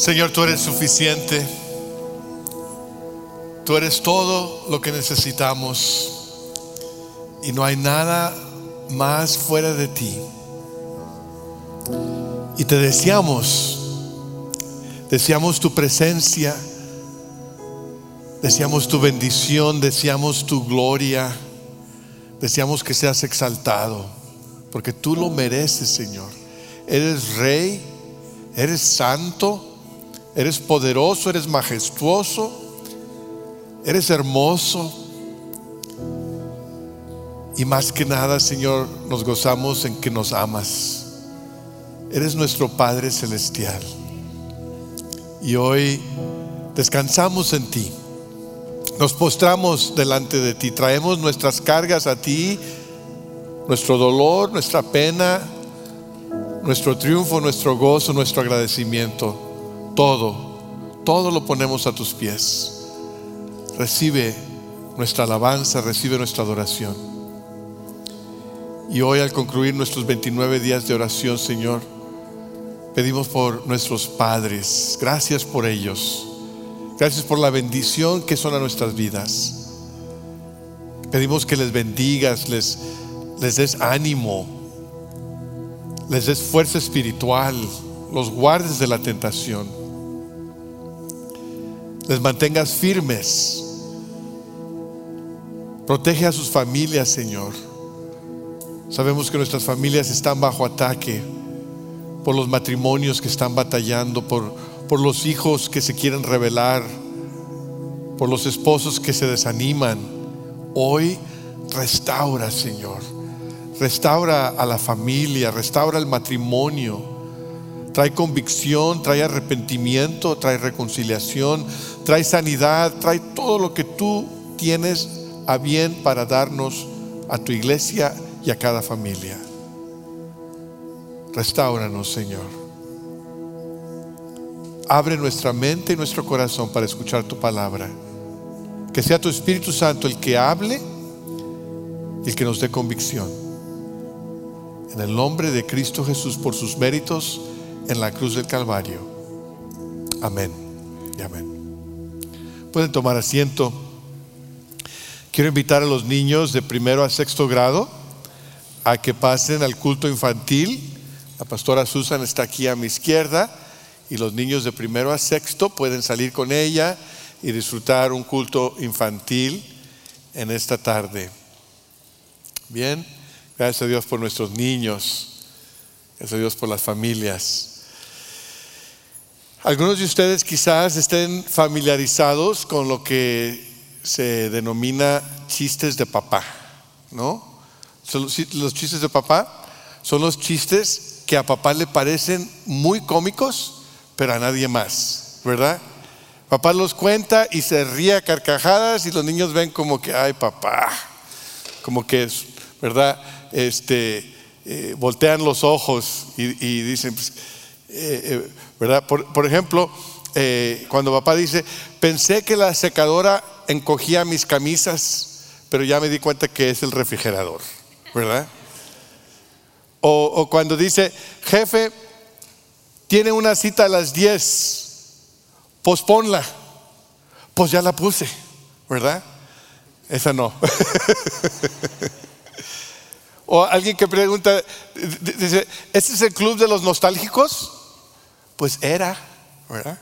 Señor, tú eres suficiente. Tú eres todo lo que necesitamos. Y no hay nada más fuera de ti. Y te deseamos. Deseamos tu presencia. Deseamos tu bendición. Deseamos tu gloria. Deseamos que seas exaltado. Porque tú lo mereces, Señor. Eres rey. Eres santo. Eres poderoso. Eres majestuoso. Eres hermoso. Y más que nada, Señor, nos gozamos en que nos amas. Eres nuestro Padre Celestial. Y hoy descansamos en ti. Nos postramos delante de ti. Traemos nuestras cargas a ti. Nuestro dolor, nuestra pena, nuestro triunfo, nuestro gozo, nuestro agradecimiento. Todo, todo lo ponemos a tus pies. Recibe nuestra alabanza, recibe nuestra adoración. Y hoy al concluir nuestros 29 días de oración, Señor, pedimos por nuestros padres. Gracias por ellos. Gracias por la bendición que son a nuestras vidas. Pedimos que les bendigas, les, les des ánimo, les des fuerza espiritual, los guardes de la tentación. Les mantengas firmes. Protege a sus familias, Señor. Sabemos que nuestras familias están bajo ataque por los matrimonios que están batallando, por, por los hijos que se quieren rebelar, por los esposos que se desaniman. Hoy restaura, Señor. Restaura a la familia, restaura el matrimonio. Trae convicción, trae arrepentimiento, trae reconciliación, trae sanidad, trae todo lo que tú tienes a bien para darnos a tu iglesia y a cada familia. Restauranos, Señor. Abre nuestra mente y nuestro corazón para escuchar tu palabra. Que sea tu Espíritu Santo el que hable y el que nos dé convicción. En el nombre de Cristo Jesús, por sus méritos en la cruz del Calvario. Amén y amén. Pueden tomar asiento. Quiero invitar a los niños de primero a sexto grado a que pasen al culto infantil. La pastora Susan está aquí a mi izquierda y los niños de primero a sexto pueden salir con ella y disfrutar un culto infantil en esta tarde. Bien, gracias a Dios por nuestros niños, gracias a Dios por las familias. Algunos de ustedes quizás estén familiarizados con lo que se denomina chistes de papá, ¿no? los chistes de papá son los chistes que a papá le parecen muy cómicos, pero a nadie más, ¿verdad? Papá los cuenta y se ríe a carcajadas y los niños ven como que, ay papá, como que es, ¿verdad? Este, eh, voltean los ojos y, dicen, pues, eh, eh, ¿verdad? Por, ejemplo, cuando papá dice, pensé que la secadora encogía mis camisas, pero ya me di cuenta que es el refrigerador. ¿verdad? O, cuando dice, jefe, tiene una cita a las 10, posponla. Pues ya la puse, ¿verdad? Esa no. o alguien que pregunta, dice, ¿este es el club de los nostálgicos? Pues era, ¿verdad?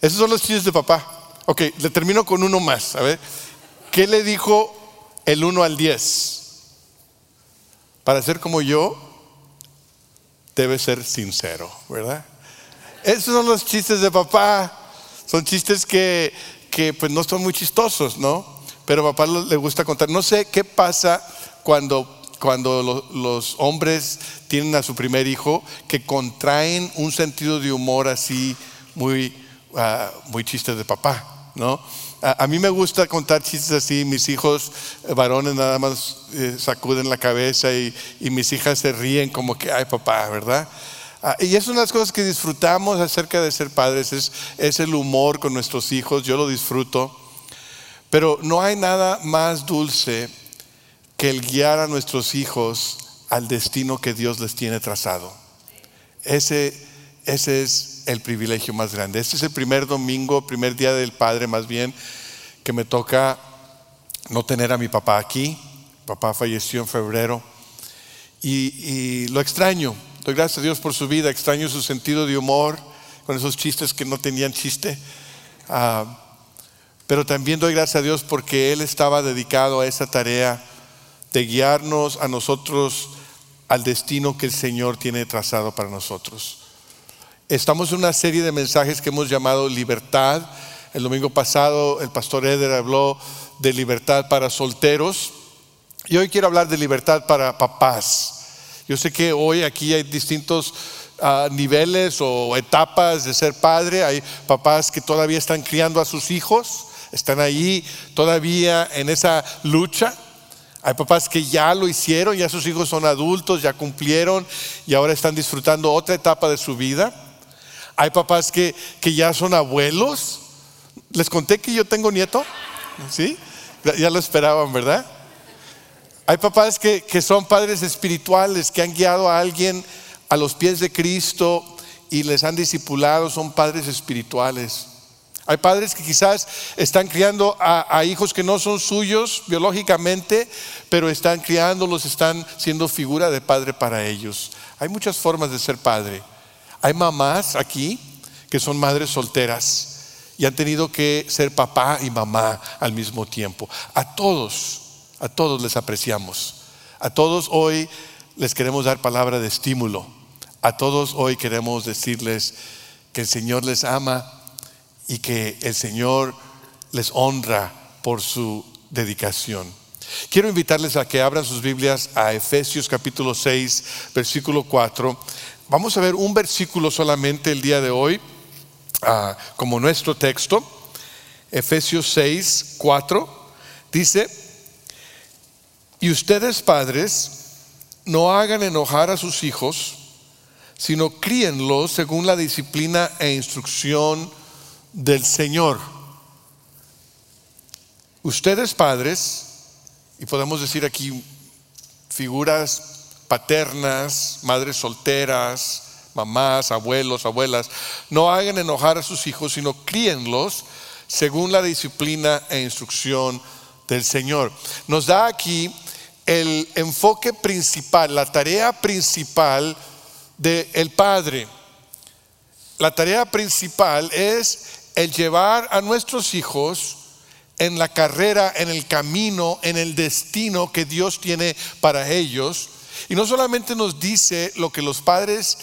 Esos son los chistes de papá. Ok, le termino con uno más. A ver, ¿qué le dijo el 1 al 10? Para ser como yo, debe ser sincero, ¿verdad? Esos son los chistes de papá. Son chistes que, que pues no son muy chistosos, ¿no? Pero papá le gusta contar. No sé qué pasa cuando, cuando los hombres tienen a su primer hijo que contraen un sentido de humor así muy, uh, muy chistes de papá, ¿no? A, mí me gusta contar chistes así, mis hijos varones nada más eh, sacuden la cabeza y, mis hijas se ríen como que, ay papá, ¿verdad? Ah, y es una de las cosas que disfrutamos acerca de ser padres, es, es el humor con nuestros hijos, yo lo disfruto, pero no hay nada más dulce que el guiar a nuestros hijos al destino que Dios les tiene trazado. Ese, ese es el privilegio más grande. Este es el primer domingo, primer día del Padre más bien, que me toca no tener a mi papá aquí. Papá falleció en febrero y, lo extraño. Doy gracias a Dios por su vida, extraño su sentido de humor, con esos chistes que no tenían chiste. Ah, pero también doy gracias a Dios porque Él estaba dedicado a esa tarea de guiarnos a nosotros al destino que el Señor tiene trazado para nosotros. Estamos en una serie de mensajes que hemos llamado libertad. El domingo pasado el pastor Eder habló de libertad para solteros y hoy quiero hablar de libertad para papás. Yo sé que hoy aquí hay distintos ah, niveles o etapas de ser padre. Hay papás que todavía están criando a sus hijos, están ahí todavía en esa lucha. Hay papás que ya lo hicieron, ya sus hijos son adultos, ya cumplieron y ahora están disfrutando otra etapa de su vida. Hay papás que, que ya son abuelos. Les conté que yo tengo nieto, ¿sí? Ya lo esperaban, ¿verdad? Hay papás que, que son padres espirituales, que han guiado a alguien a los pies de Cristo y les han discipulado, son padres espirituales. Hay padres que quizás están criando a, hijos que no son suyos biológicamente, pero están criándolos, están siendo figura de padre para ellos. Hay muchas formas de ser padre. Hay mamás aquí que son madres solteras y han tenido que ser papá y mamá al mismo tiempo. A todos, a todos les apreciamos. A todos hoy les queremos dar palabra de estímulo. A todos hoy queremos decirles que el Señor les ama y que el Señor les honra por su dedicación. Quiero invitarles a que abran sus Biblias a Efesios capítulo 6, versículo 4. Vamos a ver un versículo solamente el día de hoy ah, como nuestro texto. Efesios 6, 4 dice, y ustedes padres no hagan enojar a sus hijos, sino críenlos según la disciplina e instrucción del Señor. Ustedes padres, y podemos decir aquí figuras paternas, madres solteras, mamás, abuelos, abuelas, no hagan enojar a sus hijos, sino críenlos según la disciplina e instrucción del Señor. Nos da aquí el enfoque principal, la tarea principal del Padre. La tarea principal es el llevar a nuestros hijos en la carrera, en el camino, en el destino que Dios tiene para ellos. Y no solamente nos dice lo que los padres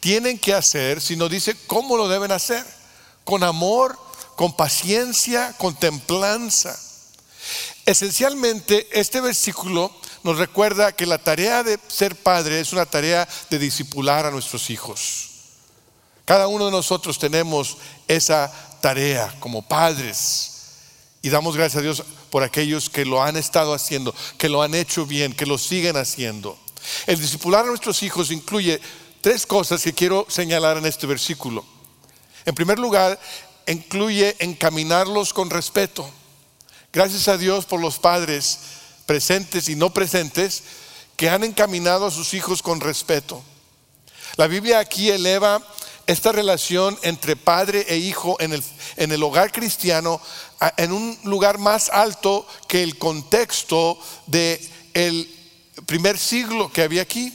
tienen que hacer, sino dice cómo lo deben hacer. Con amor, con paciencia, con templanza. Esencialmente, este versículo nos recuerda que la tarea de ser padre es una tarea de discipular a nuestros hijos. Cada uno de nosotros tenemos esa tarea como padres. Y damos gracias a Dios por aquellos que lo han estado haciendo, que lo han hecho bien, que lo siguen haciendo. El discipular a nuestros hijos incluye tres cosas que quiero señalar en este versículo. En primer lugar, incluye encaminarlos con respeto. Gracias a Dios por los padres presentes y no presentes que han encaminado a sus hijos con respeto. La Biblia aquí eleva esta relación entre padre e hijo en el, en el hogar cristiano en un lugar más alto que el contexto del el primer siglo que había aquí.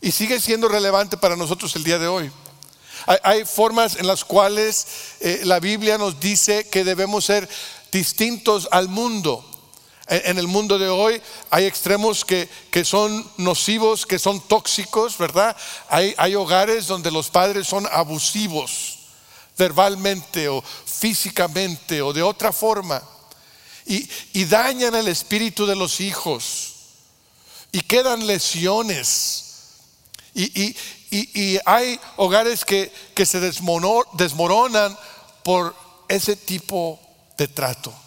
Y sigue siendo relevante para nosotros el día de hoy. Hay, formas en las cuales eh, la Biblia nos dice que debemos ser distintos al mundo. En el mundo de hoy hay extremos que, son nocivos, que son tóxicos, ¿verdad? Hay, hay hogares donde los padres son abusivos, verbalmente o físicamente o de otra forma, y, dañan el espíritu de los hijos, y quedan lesiones. Y, hay hogares que, que se desmoronan por ese tipo de trato.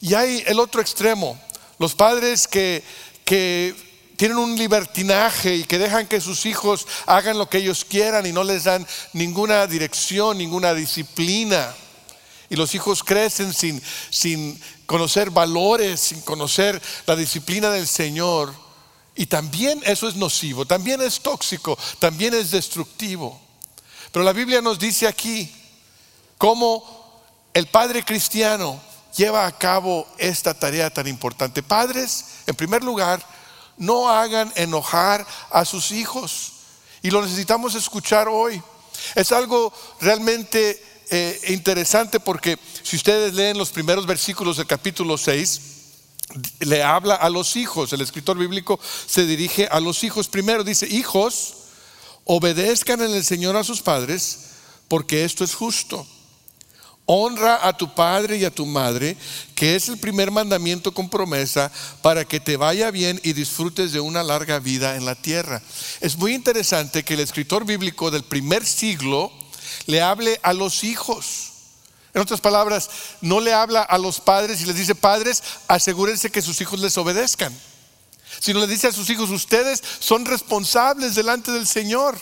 Y hay el otro extremo, los padres que, que tienen un libertinaje y que dejan que sus hijos hagan lo que ellos quieran y no les dan ninguna dirección, ninguna disciplina. Y los hijos crecen sin, sin conocer valores, sin conocer la disciplina del Señor. Y también eso es nocivo, también es tóxico, también es destructivo. Pero la Biblia nos dice aquí cómo el padre cristiano lleva a cabo esta tarea tan importante. Padres, en primer lugar, no hagan enojar a sus hijos. Y lo necesitamos escuchar hoy. Es algo realmente eh, interesante porque si ustedes leen los primeros versículos del capítulo 6, le habla a los hijos. El escritor bíblico se dirige a los hijos primero. Dice, hijos, obedezcan en el Señor a sus padres porque esto es justo. Honra a tu padre y a tu madre, que es el primer mandamiento con promesa para que te vaya bien y disfrutes de una larga vida en la tierra. Es muy interesante que el escritor bíblico del primer siglo le hable a los hijos. En otras palabras, no le habla a los padres y les dice, padres, asegúrense que sus hijos les obedezcan. Sino le dice a sus hijos, ustedes son responsables delante del Señor.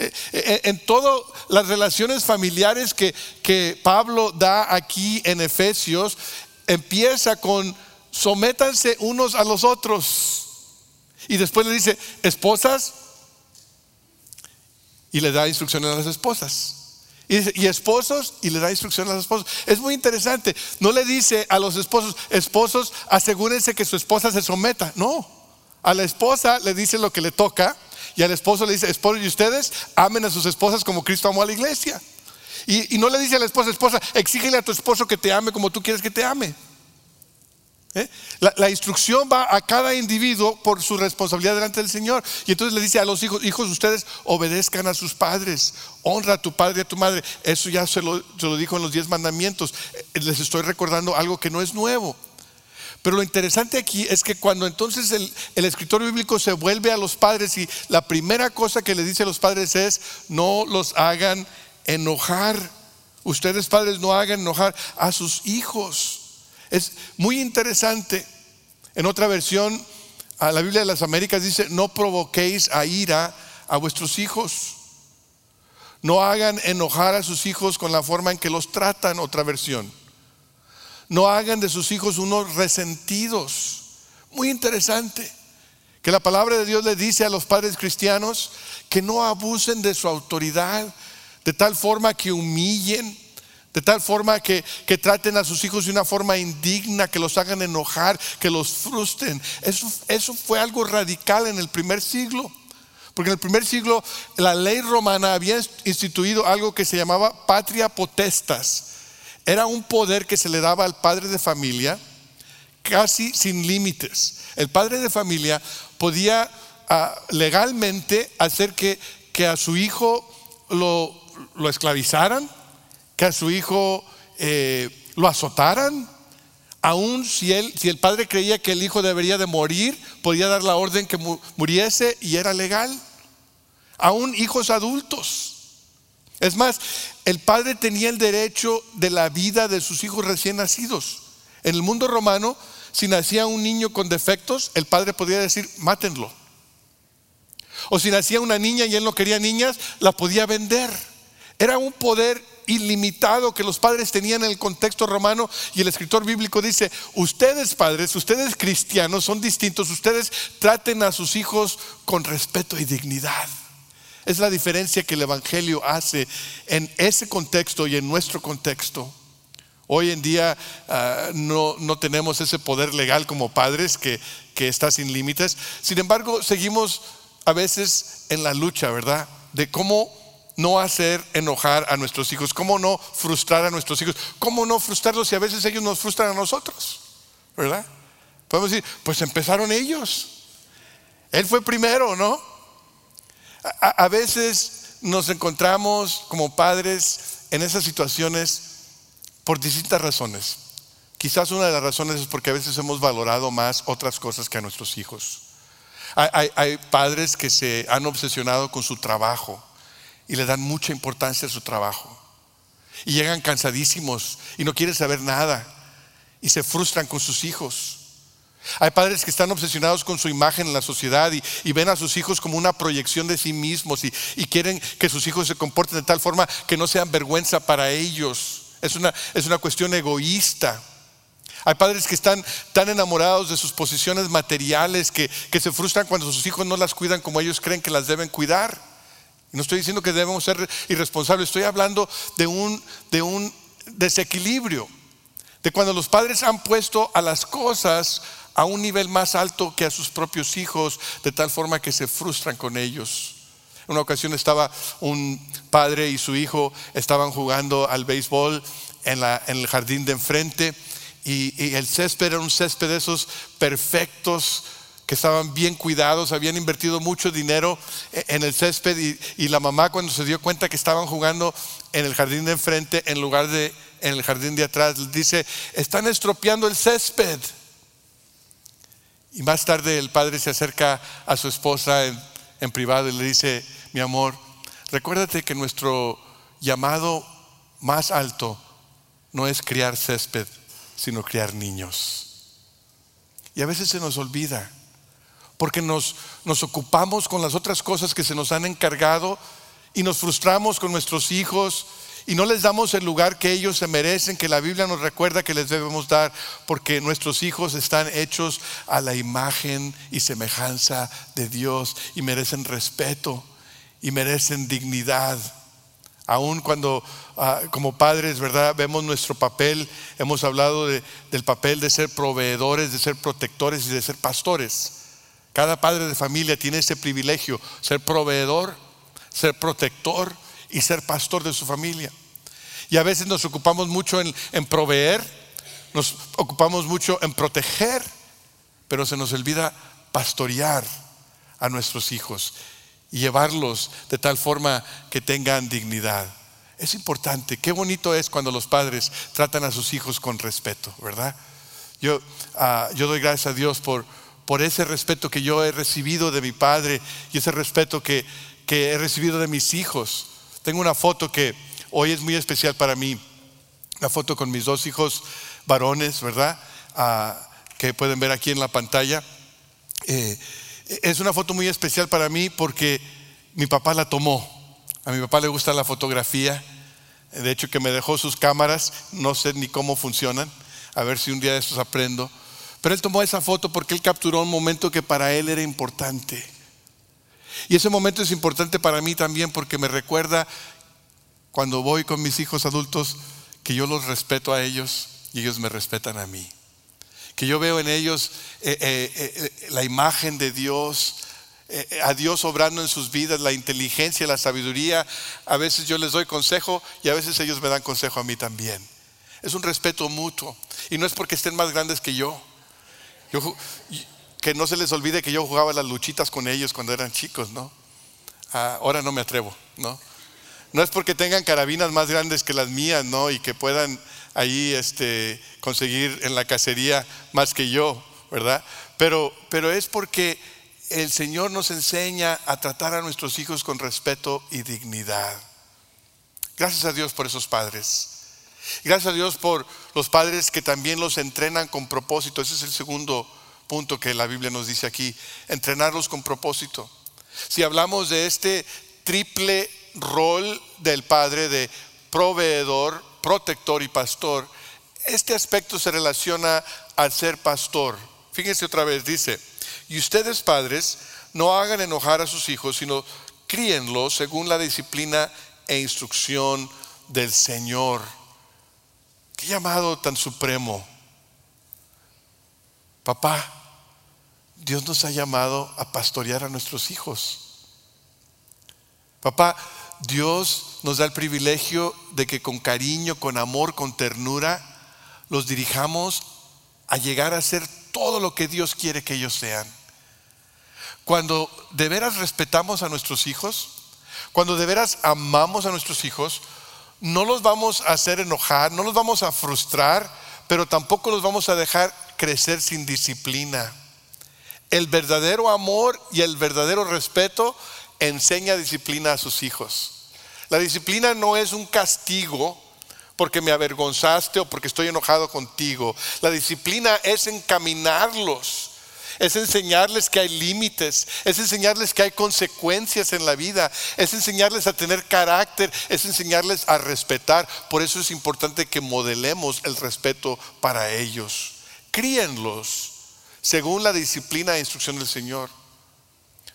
Eh, eh, en todas las relaciones familiares que, Pablo da aquí en Efesios, empieza con sométanse unos a los otros. Y después le dice, esposas, y le da instrucciones a las esposas. Y, y esposos, y le da instrucciones a las esposas. Es muy interesante. No le dice a los esposos, esposos, asegúrense que su esposa se someta. No. A la esposa le dice lo que le toca y al esposo le dice, esposo, y ustedes amen a sus esposas como Cristo amó a la iglesia. Y, no le dice a la esposa, esposa, exígele a tu esposo que te ame como tú quieres que te ame. ¿Eh? La, la, instrucción va a cada individuo por su responsabilidad delante del Señor. Y entonces le dice a los hijos, hijos, ustedes obedezcan a sus padres, honra a tu padre y a tu madre. Eso ya se lo, se lo dijo en los diez mandamientos. Eh, les estoy recordando algo que no es nuevo. Pero lo interesante aquí es que cuando entonces el, escritor bíblico se vuelve a los padres y la primera cosa que le dice a los padres es, no los hagan enojar. Ustedes padres no hagan enojar a sus hijos. Es muy interesante. En otra versión, a la Biblia de las Américas dice, no provoquéis a ira a vuestros hijos. No hagan enojar a sus hijos con la forma en que los tratan, otra versión. No hagan de sus hijos unos resentidos. Muy interesante. Que la palabra de Dios le dice a los padres cristianos que no abusen de su autoridad, de tal forma que humillen, de tal forma que, traten a sus hijos de una forma indigna, que los hagan enojar, que los frustren. Eso, eso fue algo radical en el primer siglo. Porque en el primer siglo la ley romana había instituido algo que se llamaba patria potestas era un poder que se le daba al padre de familia casi sin límites. El padre de familia podía ah, legalmente hacer que, que, a su hijo lo, lo, esclavizaran, que a su hijo eh, lo azotaran. Aún si, él, si el padre creía que el hijo debería de morir, podía dar la orden que muriese y era legal. Aún hijos adultos. Es más, el padre tenía el derecho de la vida de sus hijos recién nacidos. En el mundo romano, si nacía un niño con defectos, el padre podía decir, mátenlo. O si nacía una niña y él no quería niñas, la podía vender. Era un poder ilimitado que los padres tenían en el contexto romano y el escritor bíblico dice, ustedes padres, ustedes cristianos son distintos, ustedes traten a sus hijos con respeto y dignidad. Es la diferencia que el Evangelio hace en ese contexto y en nuestro contexto. Hoy en día ah, no, no, tenemos ese poder legal como padres que, que está sin límites. Sin embargo, seguimos a veces en la lucha, ¿verdad? De cómo no hacer enojar a nuestros hijos, cómo no frustrar a nuestros hijos, cómo no frustrarlos si a veces ellos nos frustran a nosotros, ¿verdad? Podemos decir, pues empezaron ellos. Él fue primero, ¿no? A, veces nos encontramos como padres en esas situaciones por distintas razones. Quizás una de las razones es porque a veces hemos valorado más otras cosas que a nuestros hijos. Hay, padres que se han obsesionado con su trabajo y le dan mucha importancia a su trabajo. Y llegan cansadísimos y no quieren saber nada y se frustran con sus hijos. Hay padres que están obsesionados con su imagen en la sociedad y, ven a sus hijos como una proyección de sí mismos y, quieren que sus hijos se comporten de tal forma que no sean vergüenza para ellos. Es una, es una cuestión egoísta. Hay padres que están tan enamorados de sus posiciones materiales que, se frustran cuando sus hijos no las cuidan como ellos creen que las deben cuidar. No estoy diciendo que debemos ser irresponsables, estoy hablando de un, de un desequilibrio, de cuando los padres han puesto a las cosas a un nivel más alto que a sus propios hijos, de tal forma que se frustran con ellos. En una ocasión estaba un padre y su hijo estaban jugando al béisbol en, el jardín de enfrente y, el césped era un césped de esos perfectos que estaban bien cuidados, habían invertido mucho dinero e, en el césped y, y, la mamá cuando se dio cuenta que estaban jugando en el jardín de enfrente en lugar de en el jardín de atrás, dice, están estropeando el césped. Y más tarde el padre se acerca a su esposa en, en privado y le dice, mi amor, recuérdate que nuestro llamado más alto no es criar césped, sino criar niños. Y a veces se nos olvida, porque nos, nos ocupamos con las otras cosas que se nos han encargado y nos frustramos con nuestros hijos y no les damos el lugar que ellos se merecen, que la Biblia nos recuerda que les debemos dar, porque nuestros hijos están hechos a la imagen y semejanza de Dios y merecen respeto y merecen dignidad. Aún cuando ah, como padres, ¿verdad? Vemos nuestro papel, hemos hablado del papel de ser proveedores, de ser protectores y de ser pastores. Cada padre de familia tiene ese privilegio, ser proveedor, ser protector y ser pastor de su familia. Y a veces nos ocupamos mucho en, proveer, nos ocupamos mucho en proteger, pero se nos olvida pastorear a nuestros hijos y llevarlos de tal forma que tengan dignidad. Es importante, qué bonito es cuando los padres tratan a sus hijos con respeto, ¿verdad? Yo, ah, yo doy gracias a Dios por, por ese respeto que yo he recibido de mi padre y ese respeto que, que he recibido de mis hijos. Tengo una foto que hoy es muy especial para mí, la foto con mis dos hijos varones, ¿verdad? Ah, que pueden ver aquí en la pantalla. Eh, es una foto muy especial para mí porque mi papá la tomó. A mi papá le gusta la fotografía. De hecho, que me dejó sus cámaras. No sé ni cómo funcionan. A ver si un día de estos aprendo. Pero él tomó esa foto porque él capturó un momento que para él era importante. Y ese momento es importante para mí también porque me recuerda cuando voy con mis hijos adultos que yo los respeto a ellos y ellos me respetan a mí que yo veo en ellos eh, eh, eh, la imagen de Dios, a Dios obrando en sus vidas, la inteligencia, la sabiduría. A veces yo les doy consejo y a veces ellos me dan consejo a mí también. Es un respeto mutuo y no es porque estén más grandes que yo. Que no se les olvide que yo jugaba las luchitas con ellos cuando eran chicos, ¿no? Ah, ahora no me atrevo, ¿no? No es porque tengan carabinas más grandes que las mías, ¿no? Y que puedan ahí este, conseguir en la cacería más que yo, ¿verdad? Pero, pero es porque el Señor nos enseña a tratar a nuestros hijos con respeto y dignidad. Gracias a Dios por esos padres. Gracias a Dios por los padres que también los entrenan con propósito. Ese es el segundo punto que la Biblia nos dice aquí, entrenarlos con propósito. Si hablamos de este triple rol del padre de proveedor, protector y pastor, este aspecto se relaciona al ser pastor. Fíjense otra vez, dice, y ustedes padres no hagan enojar a sus hijos, sino críenlos según la disciplina e instrucción del Señor. Qué llamado tan supremo. Papá, Dios nos ha llamado a pastorear a nuestros hijos. Papá, Dios nos da el privilegio de que con cariño, con amor, con ternura, los dirijamos a llegar a ser todo lo que Dios quiere que ellos sean. Cuando de veras respetamos a nuestros hijos, cuando de veras amamos a nuestros hijos, no los vamos a hacer enojar, no los vamos a frustrar, pero tampoco los vamos a dejar crecer sin disciplina. El verdadero amor y el verdadero respeto enseña disciplina a sus hijos. La disciplina no es un castigo porque me avergonzaste o porque estoy enojado contigo. La disciplina es encaminarlos, es enseñarles que hay límites, es enseñarles que hay consecuencias en la vida, es enseñarles a tener carácter, es enseñarles a respetar. Por eso es importante que modelemos el respeto para ellos. Críenlos según la disciplina e instrucción del Señor.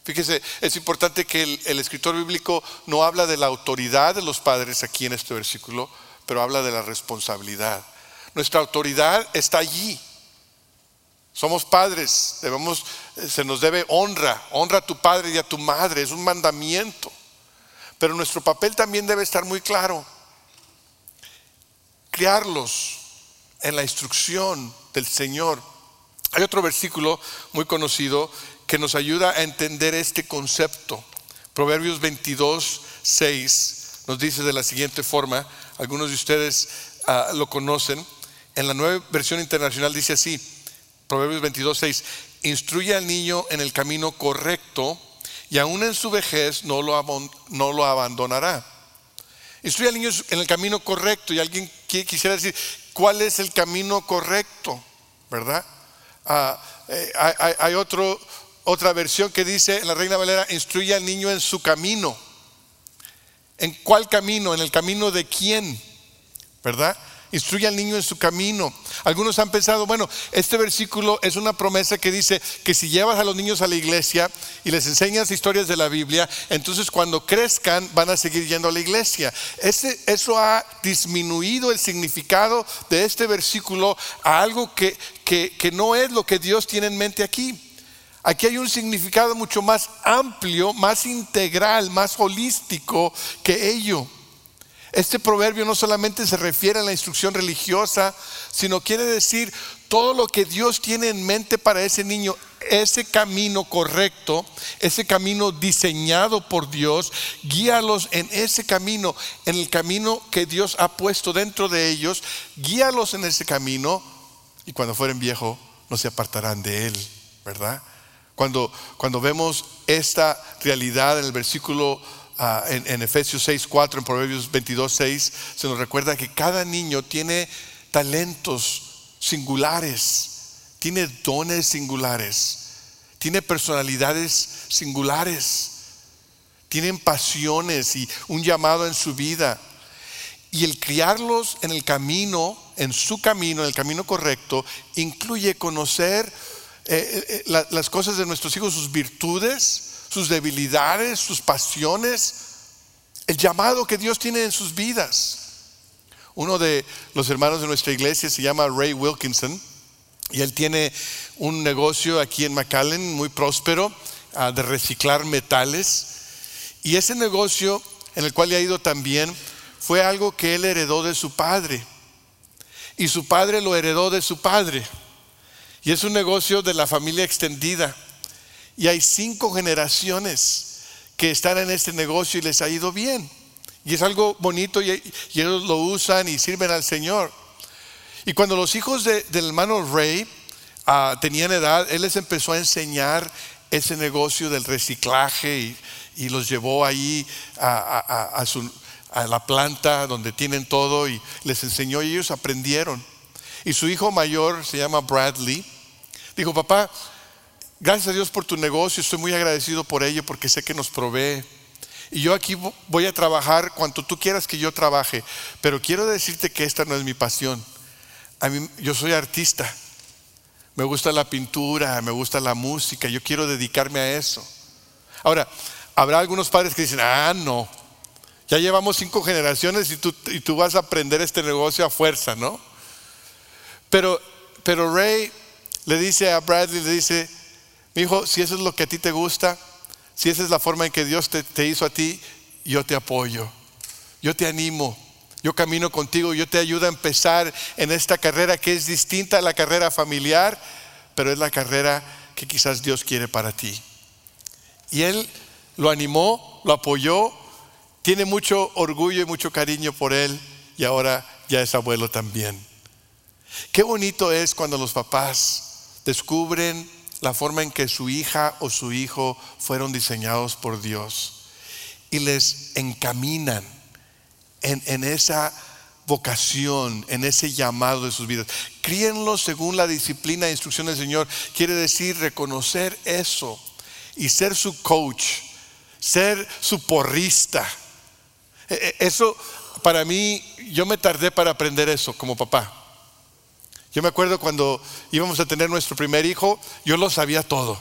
Fíjese, es importante que el, escritor bíblico no habla de la autoridad de los padres aquí en este versículo, pero habla de la responsabilidad. Nuestra autoridad está allí. Somos padres, debemos, se nos debe honra, honra a tu padre y a tu madre, es un mandamiento. Pero nuestro papel también debe estar muy claro. Criarlos en la instrucción del Señor. Hay otro versículo muy conocido que nos ayuda a entender este concepto. Proverbios 22, 6 nos dice de la siguiente forma, algunos de ustedes ah, lo conocen, en la nueva versión internacional dice así, Proverbios 22, 6, instruye al niño en el camino correcto y aún en su vejez no lo, no lo abandonará. Instruye al niño en el camino correcto y alguien quisiera decir, ¿cuál es el camino correcto? ¿Verdad? Eh, hay, hay otro, otra versión que dice en la Reina Valera, instruye al niño en su camino. ¿En cuál camino? ¿En el camino de quién? ¿Verdad? Instruye al niño en su camino. Algunos han pensado, bueno, este versículo es una promesa que dice que si llevas a los niños a la iglesia y les enseñas historias de la Biblia, entonces cuando crezcan van a seguir yendo a la iglesia. Ese, eso ha disminuido el significado de este versículo a algo que, que, que no es lo que Dios tiene en mente aquí. Aquí hay un significado mucho más amplio, más integral, más holístico que ello. Este proverbio no solamente se refiere a la instrucción religiosa, sino quiere decir todo lo que Dios tiene en mente para ese niño, ese camino correcto, ese camino diseñado por Dios, guíalos en ese camino, en el camino que Dios ha puesto dentro de ellos, guíalos en ese camino y cuando fueren viejos no se apartarán de él, ¿verdad? Cuando, cuando vemos esta realidad en el versículo En, Efesios 6, 4, en Proverbios 22, 6, se nos recuerda que cada niño tiene talentos singulares, tiene dones singulares, tiene personalidades singulares, tienen pasiones y un llamado en su vida. Y el criarlos en el camino, en su camino, en el camino correcto, incluye conocer eh, eh, eh, las cosas de nuestros hijos, sus virtudes, sus debilidades, sus pasiones, el llamado que Dios tiene en sus vidas. Uno de los hermanos de nuestra iglesia se llama Ray Wilkinson y él tiene un negocio aquí en McAllen muy próspero ah, de reciclar metales. Y ese negocio en el cual le ha ido también fue algo que él heredó de su padre. Y su padre lo heredó de su padre. Y es un negocio de la familia extendida. Y hay cinco generaciones que están en este negocio y les ha ido bien. Y es algo bonito y, ellos lo usan y sirven al Señor. Y cuando los hijos del hermano Ray ah, tenían edad, él les empezó a enseñar ese negocio del reciclaje y, los llevó ahí a, a, la planta donde tienen todo y les enseñó y ellos aprendieron. Y su hijo mayor se llama Bradley. Dijo, papá, Gracias a Dios por tu negocio, estoy muy agradecido por ello porque sé que nos provee. Y yo aquí voy a trabajar cuanto tú quieras que yo trabaje, pero quiero decirte que esta no es mi pasión. Yo soy artista, me gusta la pintura, me gusta la música, yo quiero dedicarme a eso. Ahora, habrá algunos padres que dicen, ah, no, ya llevamos cinco generaciones y tú, y tú vas a aprender este negocio a fuerza, ¿no? Pero, pero Ray le dice a Bradley, le dice, mi hijo, si eso es lo que a ti te gusta, si esa es la forma en que Dios te, hizo a ti, yo te apoyo, yo te animo, yo camino contigo, yo te ayudo a empezar en esta carrera que es distinta a la carrera familiar, pero es la carrera que quizás Dios quiere para ti. Y él lo animó, lo apoyó, tiene mucho orgullo y mucho cariño por él y ahora ya es abuelo también. Qué bonito es cuando los papás descubren la forma en que su hija o su hijo fueron diseñados por Dios y les encaminan en, esa vocación, en ese llamado de sus vidas. Críenlos según la disciplina e instrucción del Señor. Quiere decir reconocer eso y ser su coach, ser su porrista. E, e, eso para mí, yo me tardé para aprender eso como papá. Yo me acuerdo cuando íbamos a tener nuestro primer hijo, yo lo sabía todo.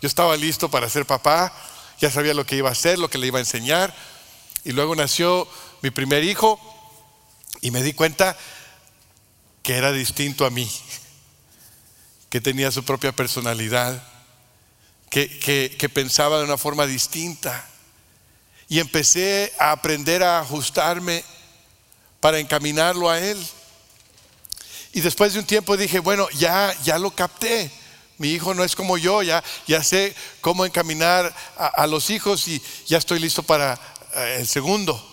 Yo estaba listo para ser papá, ya sabía lo que iba a hacer, lo que le iba a enseñar. Y luego nació mi primer hijo y me di cuenta que era distinto a mí, que tenía su propia personalidad, que, que pensaba de una forma distinta. Y empecé a aprender a ajustarme para encaminarlo a él. Y después de un tiempo dije, bueno, ya, ya lo capté. Mi hijo no es como yo, ya, ya sé cómo encaminar a, los hijos y ya estoy listo para eh, el segundo.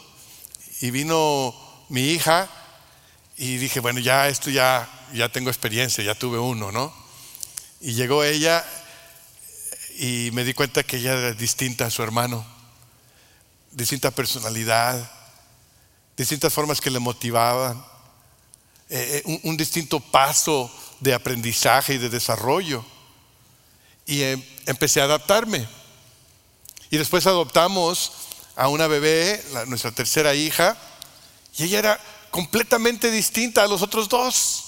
Y vino mi hija y dije, bueno, ya esto ya, ya tengo experiencia, ya tuve uno, ¿no? Y llegó ella y me di cuenta que ella era distinta a su hermano, distinta personalidad, distintas formas que le motivaban. Eh, eh, un, distinto paso de aprendizaje y de desarrollo. Y em, empecé a adaptarme. Y después adoptamos a una bebé, nuestra tercera hija, y ella era completamente distinta a los otros dos.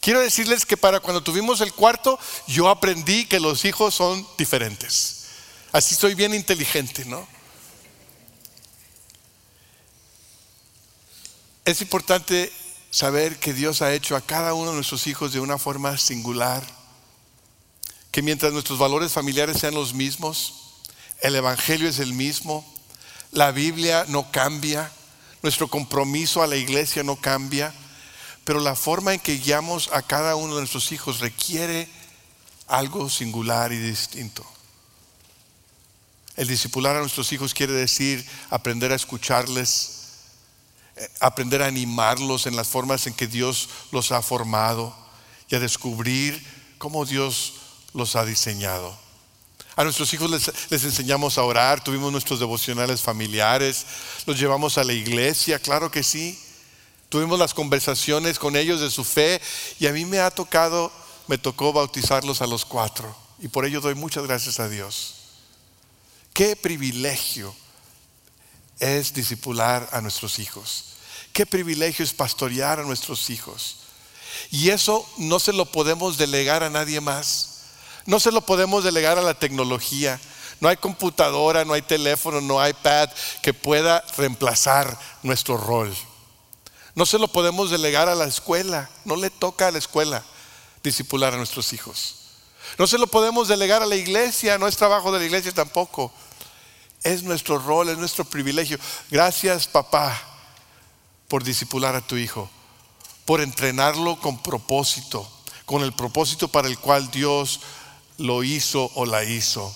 Quiero decirles que para cuando tuvimos el cuarto, yo aprendí que los hijos son diferentes. Así soy bien inteligente, ¿no? Es importante saber que Dios ha hecho a cada uno de nuestros hijos de una forma singular, que mientras nuestros valores familiares sean los mismos, el Evangelio es el mismo, la Biblia no cambia, nuestro compromiso a la iglesia no cambia, pero la forma en que guiamos a cada uno de nuestros hijos requiere algo singular y distinto. El discipular a nuestros hijos quiere decir aprender a escucharles, aprender a animarlos en las formas en que Dios los ha formado y a descubrir cómo Dios los ha diseñado. A nuestros hijos les, enseñamos a orar, tuvimos nuestros devocionales familiares, los llevamos a la iglesia, claro que sí. Tuvimos las conversaciones con ellos de su fe y a mí me ha tocado, me tocó bautizarlos a los cuatro y por ello doy muchas gracias a Dios. Qué privilegio es discipular a nuestros hijos. Qué privilegio es pastorear a nuestros hijos. Y eso no se lo podemos delegar a nadie más. No se lo podemos delegar a la tecnología. No hay computadora, no hay teléfono, no hay iPad que pueda reemplazar nuestro rol. No se lo podemos delegar a la escuela. No le toca a la escuela discipular a nuestros hijos. No se lo podemos delegar a la iglesia, no es trabajo de la iglesia tampoco. Es nuestro rol, es nuestro privilegio. Gracias, papá, por disipular a tu hijo, por entrenarlo con propósito, con el propósito para el cual Dios lo hizo o la hizo.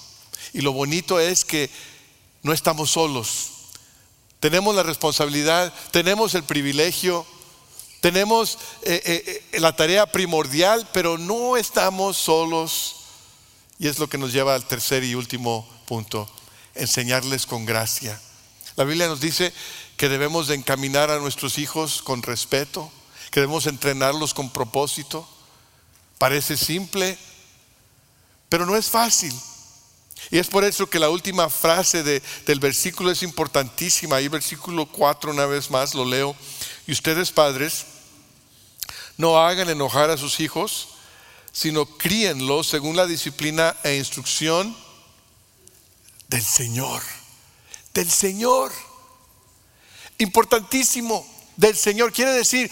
Y lo bonito es que no estamos solos. Tenemos la responsabilidad, tenemos el privilegio, tenemos eh, eh, eh, la tarea primordial, pero no estamos solos. Y es lo que nos lleva al tercer y último punto, enseñarles con gracia. La Biblia nos dice que debemos de encaminar a nuestros hijos con respeto, que debemos entrenarlos con propósito. Parece simple, pero no es fácil. Y es por eso que la última frase del versículo es importantísima. Ahí versículo 4 una vez más lo leo. Y ustedes padres, no hagan enojar a sus hijos, sino críenlos según la disciplina e instrucción del Señor del Señor. Importantísimo, del Señor. Quiere decir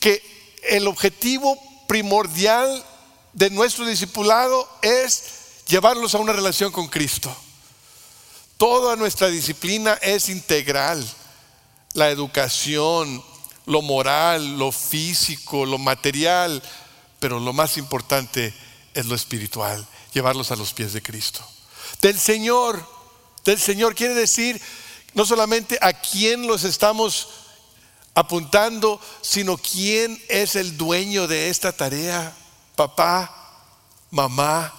que el objetivo primordial de nuestro discipulado es llevarlos a una relación con Cristo. Toda nuestra disciplina es integral. La educación, lo moral, lo físico, lo material, pero lo más importante es lo espiritual, llevarlos a los pies de Cristo. Del Señor del Señor quiere decir no solamente a quién los estamos apuntando, sino quién es el dueño de esta tarea. Papá, mamá,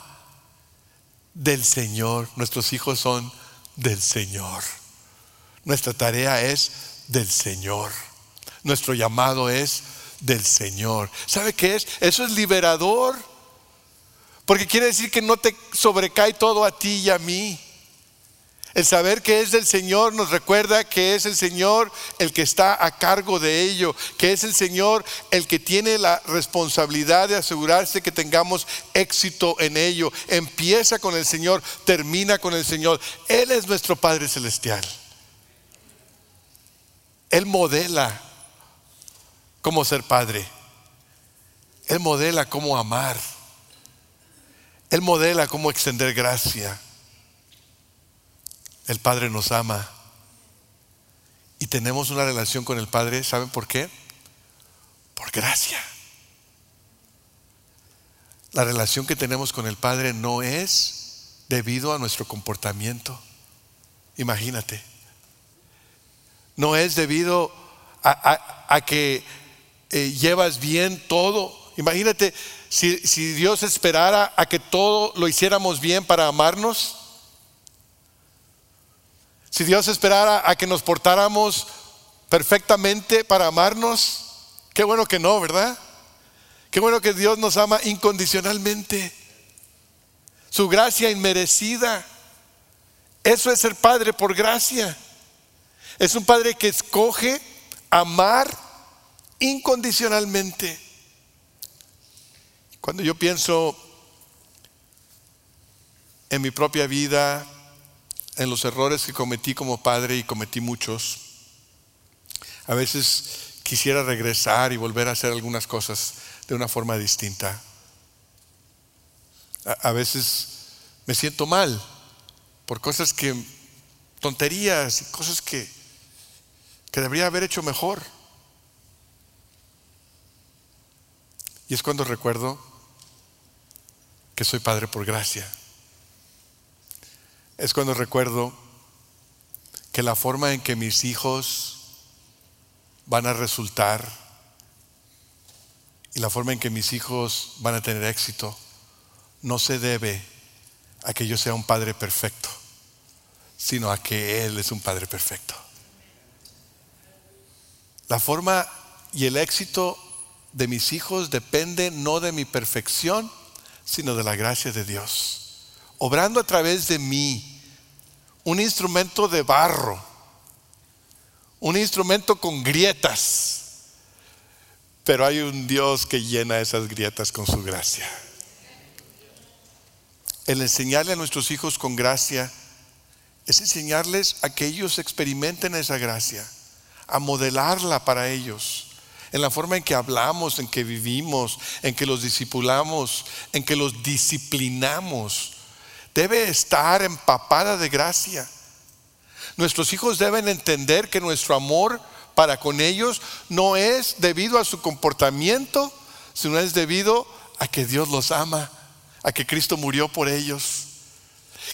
del Señor. Nuestros hijos son del Señor. Nuestra tarea es del Señor. Nuestro llamado es del Señor. ¿Sabe qué es? Eso es liberador. Porque quiere decir que no te sobrecae todo a ti y a mí. El saber que es del Señor nos recuerda que es el Señor el que está a cargo de ello, que es el Señor el que tiene la responsabilidad de asegurarse que tengamos éxito en ello. Empieza con el Señor, termina con el Señor. Él es nuestro Padre Celestial. Él modela cómo ser padre. Él modela cómo amar. Él modela cómo extender gracia. El Padre nos ama. Y tenemos una relación con el Padre, ¿saben por qué? Por gracia. La relación que tenemos con el Padre no es debido a nuestro comportamiento. Imagínate. No es debido a, que eh, llevas bien todo. Imagínate si, si Dios esperara a que todo lo hiciéramos bien para amarnos. Si Dios esperara a que nos portáramos perfectamente para amarnos, qué bueno que no, ¿verdad? Qué bueno que Dios nos ama incondicionalmente. Su gracia inmerecida. Eso es ser padre por gracia. Es un padre que escoge amar incondicionalmente. Cuando yo pienso en mi propia vida, en los errores que cometí como padre y cometí muchos. A veces quisiera regresar y volver a hacer algunas cosas de una forma distinta. A, veces me siento mal por cosas que, tonterías cosas que, que debería haber hecho mejor. Y es cuando recuerdo que soy padre por gracia es cuando recuerdo que la forma en que mis hijos van a resultar y la forma en que mis hijos van a tener éxito no se debe a que yo sea un padre perfecto, sino a que Él es un padre perfecto. La forma y el éxito de mis hijos depende no de mi perfección, sino de la gracia de Dios obrando a través de mí, un instrumento de barro, un instrumento con grietas, pero hay un Dios que llena esas grietas con su gracia. El enseñarle a nuestros hijos con gracia es enseñarles a que ellos experimenten esa gracia, a modelarla para ellos, en la forma en que hablamos, en que vivimos, en que los discipulamos, en que los disciplinamos debe estar empapada de gracia. Nuestros hijos deben entender que nuestro amor para con ellos no es debido a su comportamiento, sino es debido a que Dios los ama, a que Cristo murió por ellos.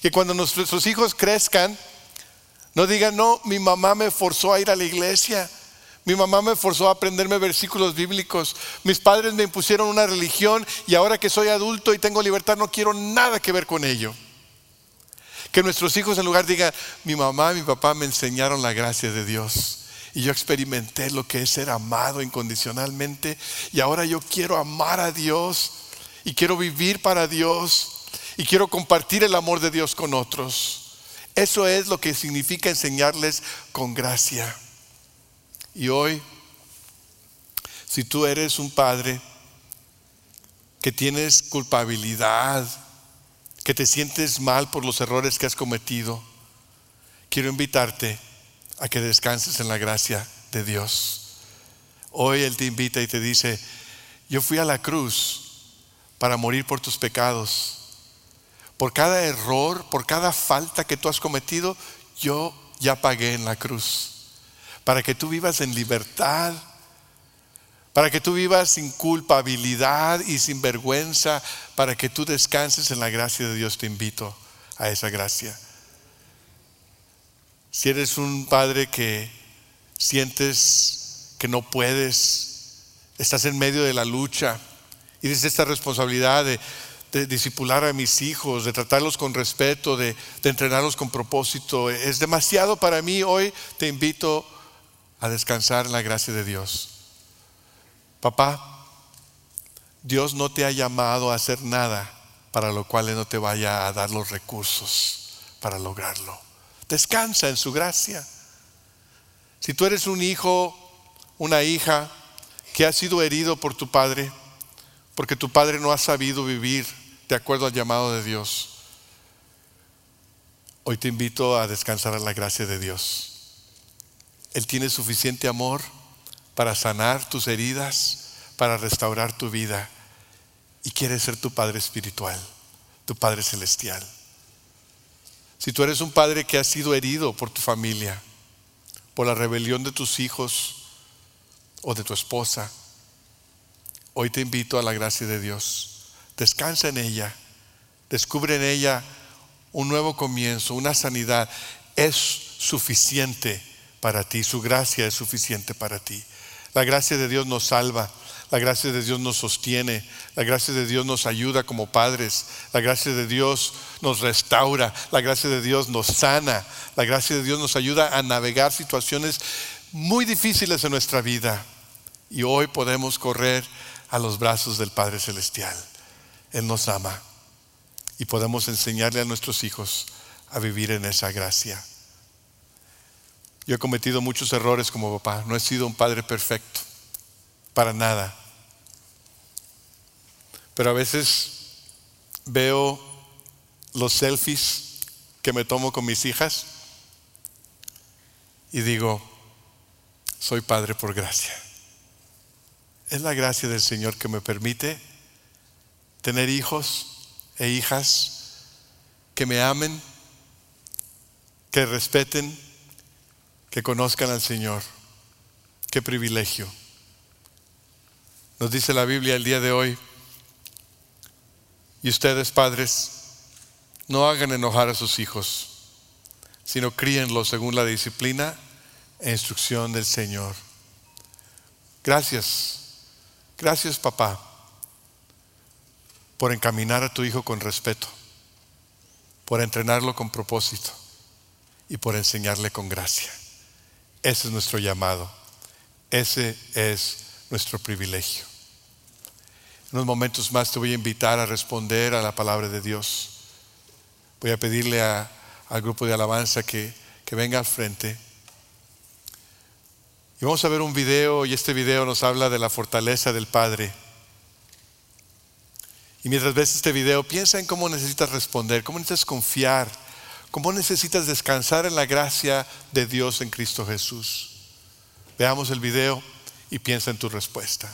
Que cuando nuestros hijos crezcan, no digan, no, mi mamá me forzó a ir a la iglesia, mi mamá me forzó a aprenderme versículos bíblicos, mis padres me impusieron una religión y ahora que soy adulto y tengo libertad no quiero nada que ver con ello. Que nuestros hijos en lugar digan, mi mamá mi papá me enseñaron la gracia de Dios. Y yo experimenté lo que es ser amado incondicionalmente. Y ahora yo quiero amar a Dios. Y quiero vivir para Dios. Y quiero compartir el amor de Dios con otros. Eso es lo que significa enseñarles con gracia. Y hoy, si tú eres un padre que tienes culpabilidad, que te sientes mal por los errores que has cometido, quiero invitarte a que descanses en la gracia de Dios. Hoy Él te invita y te dice, yo fui a la cruz para morir por tus pecados. Por cada error, por cada falta que tú has cometido, yo ya pagué en la cruz. Para que tú vivas en libertad para que tú vivas sin culpabilidad y sin vergüenza, para que tú descanses en la gracia de Dios, te invito a esa gracia. Si eres un padre que sientes que no puedes, estás en medio de la lucha y tienes esta responsabilidad de, de a mis hijos, de tratarlos con respeto, de entrenarlos con propósito, es demasiado para mí, hoy te invito a descansar en la gracia de Dios. Papá, Dios no te ha llamado a hacer nada para lo cual Él no te vaya a dar los recursos para lograrlo. Descansa en su gracia. Si tú eres un hijo, una hija que ha sido herido por tu padre, porque tu padre no ha sabido vivir de acuerdo al llamado de Dios, hoy te invito a descansar en la gracia de Dios. Él tiene suficiente amor para sanar tus heridas, para restaurar tu vida y quiere ser tu Padre espiritual, tu Padre celestial. Si tú eres un padre que ha sido herido por tu familia, por la rebelión de tus hijos o de tu esposa, hoy te invito a la gracia de Dios. Descansa en ella, descubre en ella un nuevo comienzo, una sanidad. Es suficiente para ti, su gracia es suficiente para ti. La gracia de Dios nos salva, la gracia de Dios nos sostiene, la gracia de Dios nos ayuda como padres, la gracia de Dios nos restaura, la gracia de Dios nos sana, la gracia de Dios nos ayuda a navegar situaciones muy difíciles en nuestra vida. Y hoy podemos correr a los brazos del Padre Celestial. Él nos ama y podemos enseñarle a nuestros hijos a vivir en esa gracia. Yo he cometido muchos errores como papá, no he sido un padre perfecto, para nada. Pero a veces veo los selfies que me tomo con mis hijas y digo, soy padre por gracia. Es la gracia del Señor que me permite tener hijos e hijas que me amen, que respeten, que conozcan al Señor. Qué privilegio. Nos dice la Biblia el día de hoy, y ustedes, padres, no hagan enojar a sus hijos, sino críenlos según la disciplina e instrucción del Señor. Gracias, gracias papá, por encaminar a tu hijo con respeto, por entrenarlo con propósito y por enseñarle con gracia. Ese es nuestro llamado, ese es nuestro privilegio. En unos momentos más te voy a invitar a responder a la palabra de Dios. Voy a pedirle al grupo de alabanza que, que venga al frente. Y vamos a ver un video y este video nos habla de la fortaleza del Padre. Y mientras ves este video, piensa en cómo necesitas responder, cómo necesitas confiar, cómo necesitas descansar en la gracia de Dios en Cristo Jesús. Veamos el video y piensa en tu respuesta.